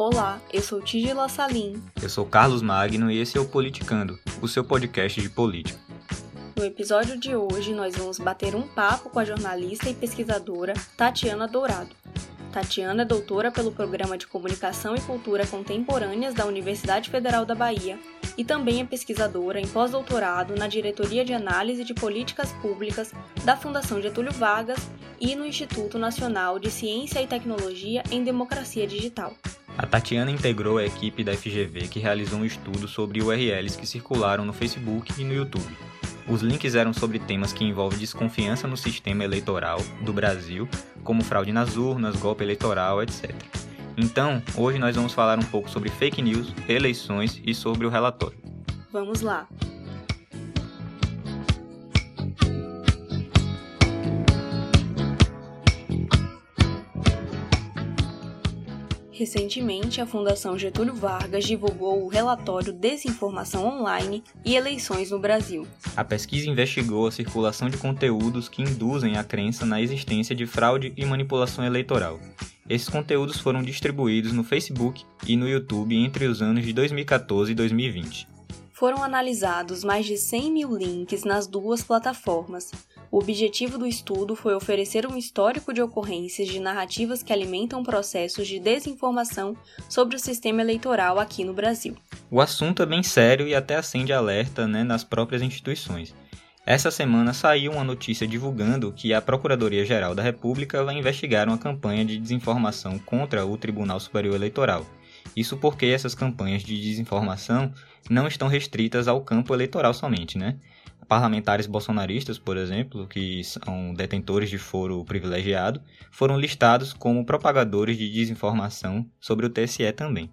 Olá, eu sou Tigila Salim. Eu sou Carlos Magno e esse é o Politicando, o seu podcast de política. No episódio de hoje, nós vamos bater um papo com a jornalista e pesquisadora Tatiana Dourado. Tatiana é doutora pelo Programa de Comunicação e Cultura Contemporâneas da Universidade Federal da Bahia e também é pesquisadora em pós-doutorado na Diretoria de Análise de Políticas Públicas da Fundação Getúlio Vargas e no Instituto Nacional de Ciência e Tecnologia em Democracia Digital. A Tatiana integrou a equipe da FGV que realizou um estudo sobre URLs que circularam no Facebook e no YouTube. Os links eram sobre temas que envolvem desconfiança no sistema eleitoral do Brasil, como fraude nas urnas, golpe eleitoral, etc. Então, hoje nós vamos falar um pouco sobre fake news, eleições e sobre o relatório. Vamos lá! Recentemente, a Fundação Getúlio Vargas divulgou o relatório Desinformação Online e Eleições no Brasil. A pesquisa investigou a circulação de conteúdos que induzem a crença na existência de fraude e manipulação eleitoral. Esses conteúdos foram distribuídos no Facebook e no YouTube entre os anos de 2014 e 2020. Foram analisados mais de 100 mil links nas duas plataformas, o objetivo do estudo foi oferecer um histórico de ocorrências de narrativas que alimentam processos de desinformação sobre o sistema eleitoral aqui no Brasil. O assunto é bem sério e até acende alerta né, nas próprias instituições. Essa semana saiu uma notícia divulgando que a Procuradoria-Geral da República vai investigar uma campanha de desinformação contra o Tribunal Superior Eleitoral. Isso porque essas campanhas de desinformação não estão restritas ao campo eleitoral somente, né? parlamentares bolsonaristas, por exemplo, que são detentores de foro privilegiado, foram listados como propagadores de desinformação sobre o TSE também.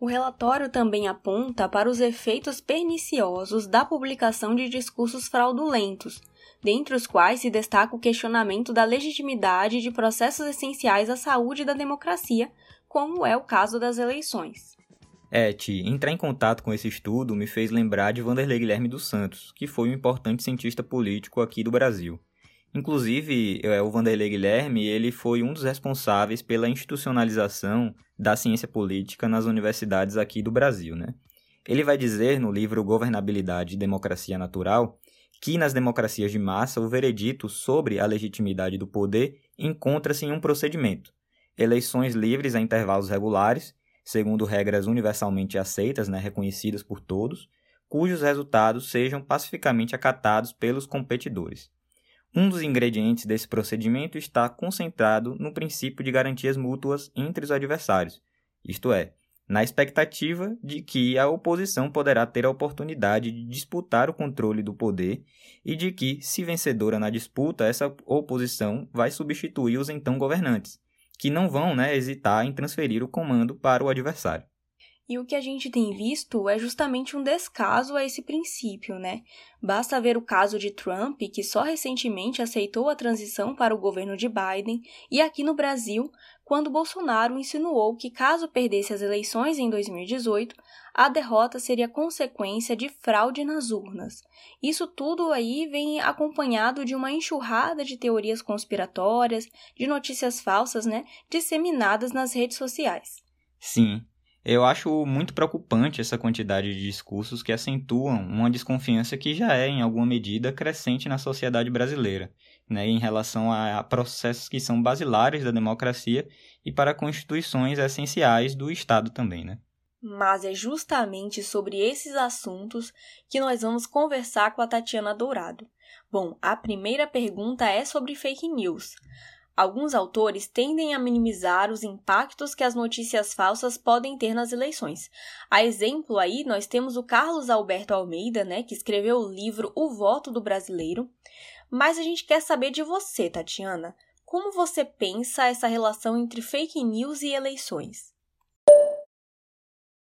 O relatório também aponta para os efeitos perniciosos da publicação de discursos fraudulentos, dentre os quais se destaca o questionamento da legitimidade de processos essenciais à saúde da democracia, como é o caso das eleições. É, Ti, entrar em contato com esse estudo me fez lembrar de Vanderlei Guilherme dos Santos, que foi um importante cientista político aqui do Brasil. Inclusive, é, o Vanderlei Guilherme ele foi um dos responsáveis pela institucionalização da ciência política nas universidades aqui do Brasil. Né? Ele vai dizer no livro Governabilidade e Democracia Natural que nas democracias de massa o veredito sobre a legitimidade do poder encontra-se em um procedimento: eleições livres a intervalos regulares segundo regras universalmente aceitas, né, reconhecidas por todos, cujos resultados sejam pacificamente acatados pelos competidores. Um dos ingredientes desse procedimento está concentrado no princípio de garantias mútuas entre os adversários, isto é, na expectativa de que a oposição poderá ter a oportunidade de disputar o controle do poder e de que, se vencedora na disputa, essa oposição vai substituir os então governantes, que não vão né, hesitar em transferir o comando para o adversário. E o que a gente tem visto é justamente um descaso a esse princípio, né? Basta ver o caso de Trump, que só recentemente aceitou a transição para o governo de Biden, e aqui no Brasil, quando Bolsonaro insinuou que, caso perdesse as eleições em 2018, a derrota seria consequência de fraude nas urnas. Isso tudo aí vem acompanhado de uma enxurrada de teorias conspiratórias, de notícias falsas, né, disseminadas nas redes sociais. Sim, eu acho muito preocupante essa quantidade de discursos que acentuam uma desconfiança que já é, em alguma medida, crescente na sociedade brasileira, né, em relação a processos que são basilares da democracia e para constituições essenciais do Estado também. Né? Mas é justamente sobre esses assuntos que nós vamos conversar com a Tatiana Dourado. Bom, a primeira pergunta é sobre fake news. Alguns autores tendem a minimizar os impactos que as notícias falsas podem ter nas eleições. A exemplo aí, nós temos o Carlos Alberto Almeida, né, que escreveu o livro O Voto do Brasileiro. Mas a gente quer saber de você, Tatiana. Como você pensa essa relação entre fake news e eleições?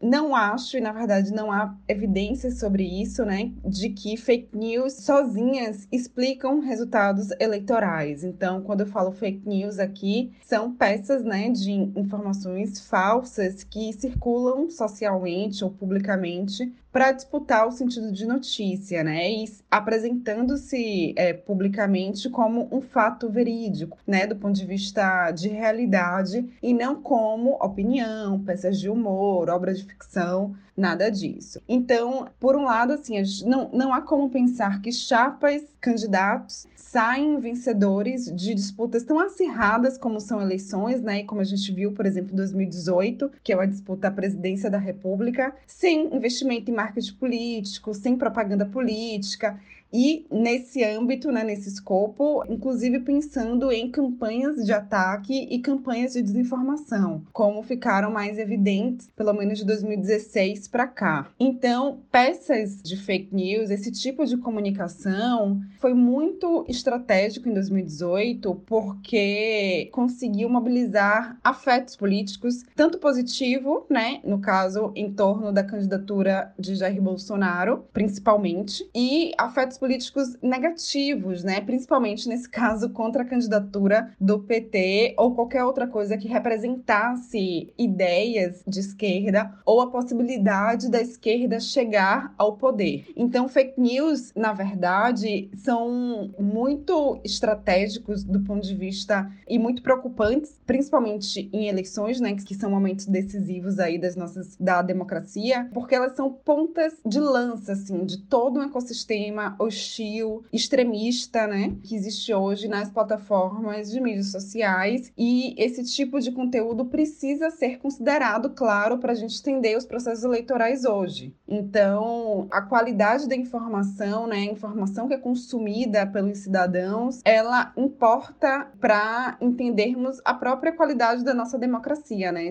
Não acho, e na verdade não há evidências sobre isso, né, de que fake news sozinhas explicam resultados eleitorais. Então, quando eu falo fake news aqui, são peças, né, de informações falsas que circulam socialmente ou publicamente para disputar o sentido de notícia, né? E apresentando-se é, publicamente como um fato verídico, né? Do ponto de vista de realidade e não como opinião, peças de humor, obra de ficção, nada disso. Então, por um lado, assim, não, não há como pensar que chapas, candidatos, saem vencedores de disputas tão acirradas como são eleições, né? E como a gente viu, por exemplo, em 2018, que é a disputa à presidência da República, sem investimento em marketing político, sem propaganda política e nesse âmbito, né, nesse escopo, inclusive pensando em campanhas de ataque e campanhas de desinformação, como ficaram mais evidentes, pelo menos de 2016 para cá. Então, peças de fake news, esse tipo de comunicação, foi muito estratégico em 2018 porque conseguiu mobilizar afetos políticos, tanto positivo, né, no caso em torno da candidatura de Jair Bolsonaro, principalmente, e afetos políticos negativos, né? Principalmente nesse caso contra a candidatura do PT ou qualquer outra coisa que representasse ideias de esquerda ou a possibilidade da esquerda chegar ao poder. Então, fake news, na verdade, são muito estratégicos do ponto de vista e muito preocupantes, principalmente em eleições, né, que são momentos decisivos aí das nossas da democracia, porque elas são pontas de lança assim de todo um ecossistema hostil, extremista, né, que existe hoje nas plataformas de mídias sociais. E esse tipo de conteúdo precisa ser considerado, claro, para a gente entender os processos eleitorais hoje. Então, a qualidade da informação, né, a informação que é consumida pelos cidadãos, ela importa para entendermos a própria qualidade da nossa democracia, né?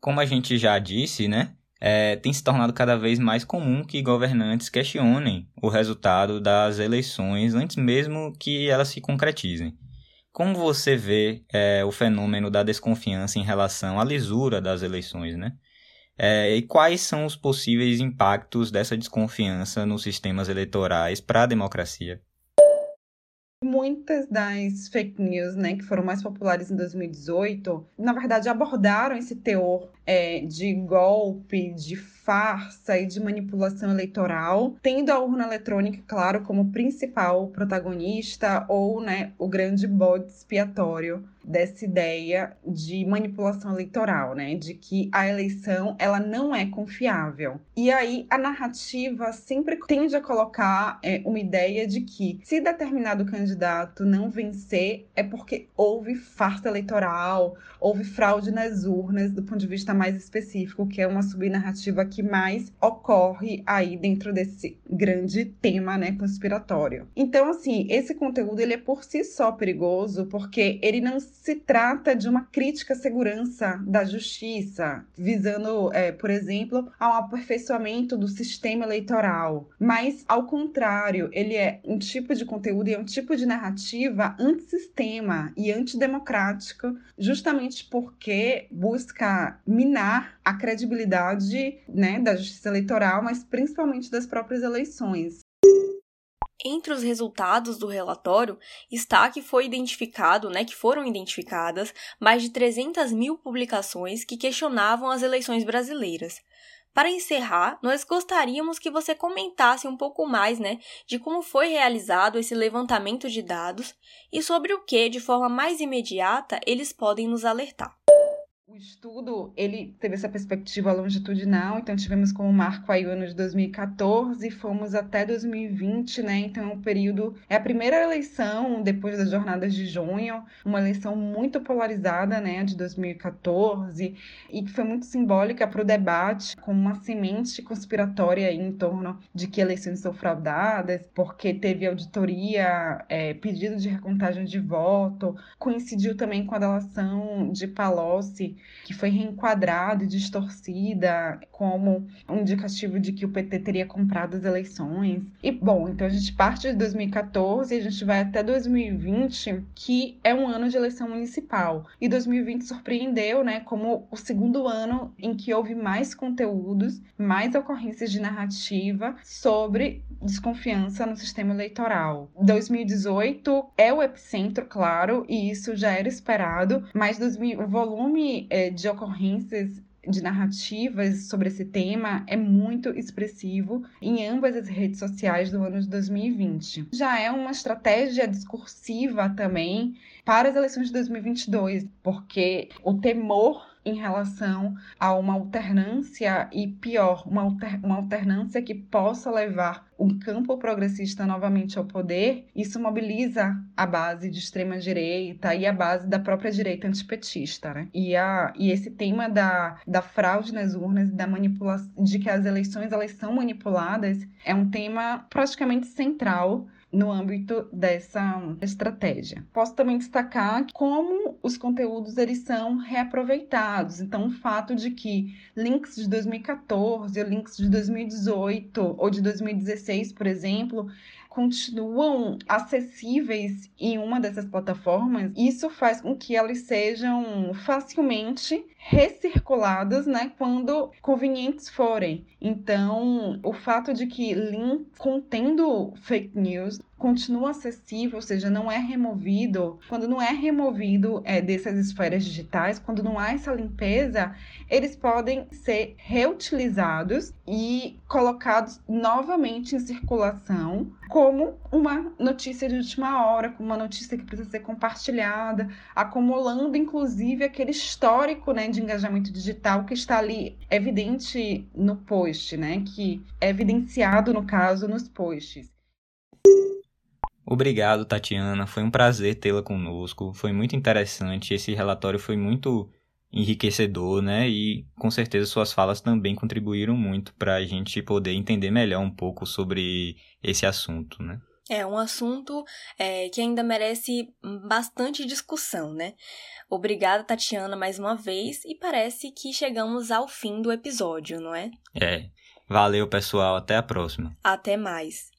Como a gente já disse, né? É, tem se tornado cada vez mais comum que governantes questionem o resultado das eleições antes mesmo que elas se concretizem. Como você vê é, o fenômeno da desconfiança em relação à lisura das eleições, né? É, e quais são os possíveis impactos dessa desconfiança nos sistemas eleitorais para a democracia? Muitas das fake news, né, que foram mais populares em 2018, na verdade abordaram esse teor é, de golpe, de farsa e de manipulação eleitoral, tendo a urna eletrônica, claro, como principal protagonista ou né, o grande bode expiatório dessa ideia de manipulação eleitoral, né, de que a eleição ela não é confiável. E aí a narrativa sempre tende a colocar é, uma ideia de que se determinado candidato não vencer é porque houve farsa eleitoral, houve fraude nas urnas, do ponto de vista mais específico, que é uma subnarrativa que mais ocorre aí dentro desse grande tema, né, conspiratório. Então, assim, esse conteúdo ele é por si só perigoso, porque ele não se trata de uma crítica à segurança da justiça, visando, é, por exemplo, ao aperfeiçoamento do sistema eleitoral, mas ao contrário, ele é um tipo de conteúdo e é um tipo de narrativa antissistema e antidemocrático, justamente porque busca minar a credibilidade né, da justiça eleitoral, mas principalmente das próprias eleições. Entre os resultados do relatório está que foi identificado, né, que foram identificadas mais de 300 mil publicações que questionavam as eleições brasileiras. Para encerrar, nós gostaríamos que você comentasse um pouco mais, né, de como foi realizado esse levantamento de dados e sobre o que, de forma mais imediata, eles podem nos alertar. O estudo, ele teve essa perspectiva longitudinal, então tivemos como marco aí o ano de 2014, fomos até 2020, né? Então, o período é a primeira eleição depois das jornadas de junho, uma eleição muito polarizada, né, de 2014, e que foi muito simbólica para o debate, com uma semente conspiratória em torno de que eleições são fraudadas, porque teve auditoria, é, pedido de recontagem de voto, coincidiu também com a delação de Palocci que foi reenquadrada e distorcida como um indicativo de que o PT teria comprado as eleições. E, bom, então a gente parte de 2014 e a gente vai até 2020, que é um ano de eleição municipal. E 2020 surpreendeu, né, como o segundo ano em que houve mais conteúdos, mais ocorrências de narrativa sobre desconfiança no sistema eleitoral. 2018 é o epicentro, claro, e isso já era esperado, mas 2000, o volume é, de ocorrências de narrativas sobre esse tema é muito expressivo em ambas as redes sociais do ano de 2020. Já é uma estratégia discursiva também para as eleições de 2022, porque o temor em relação a uma alternância e pior, uma, alter, uma alternância que possa levar um campo progressista novamente ao poder, isso mobiliza a base de extrema direita e a base da própria direita antipetista, né? E, a, e esse tema da, da fraude nas urnas, da de que as eleições elas são manipuladas, é um tema praticamente central no âmbito dessa estratégia. Posso também destacar como os conteúdos eles são reaproveitados. Então, o fato de que links de 2014 ou links de 2018 ou de 2016, por exemplo, continuam acessíveis em uma dessas plataformas, isso faz com que elas sejam facilmente recirculadas, né, quando convenientes forem. Então, o fato de que links contendo fake news continua acessível, ou seja, não é removido. Quando não é removido é, dessas esferas digitais, quando não há essa limpeza, eles podem ser reutilizados e colocados novamente em circulação como uma notícia de última hora, como uma notícia que precisa ser compartilhada, acumulando inclusive aquele histórico né, de engajamento digital que está ali evidente no post, né, que é evidenciado, no caso, nos posts. Obrigado, Tatiana. Foi um prazer tê-la conosco. Foi muito interessante. Esse relatório foi muito enriquecedor, né? E com certeza suas falas também contribuíram muito para a gente poder entender melhor um pouco sobre esse assunto, né? É um assunto é, que ainda merece bastante discussão, né? Obrigada, Tatiana, mais uma vez, e parece que chegamos ao fim do episódio, não é? É. Valeu, pessoal. Até a próxima. Até mais.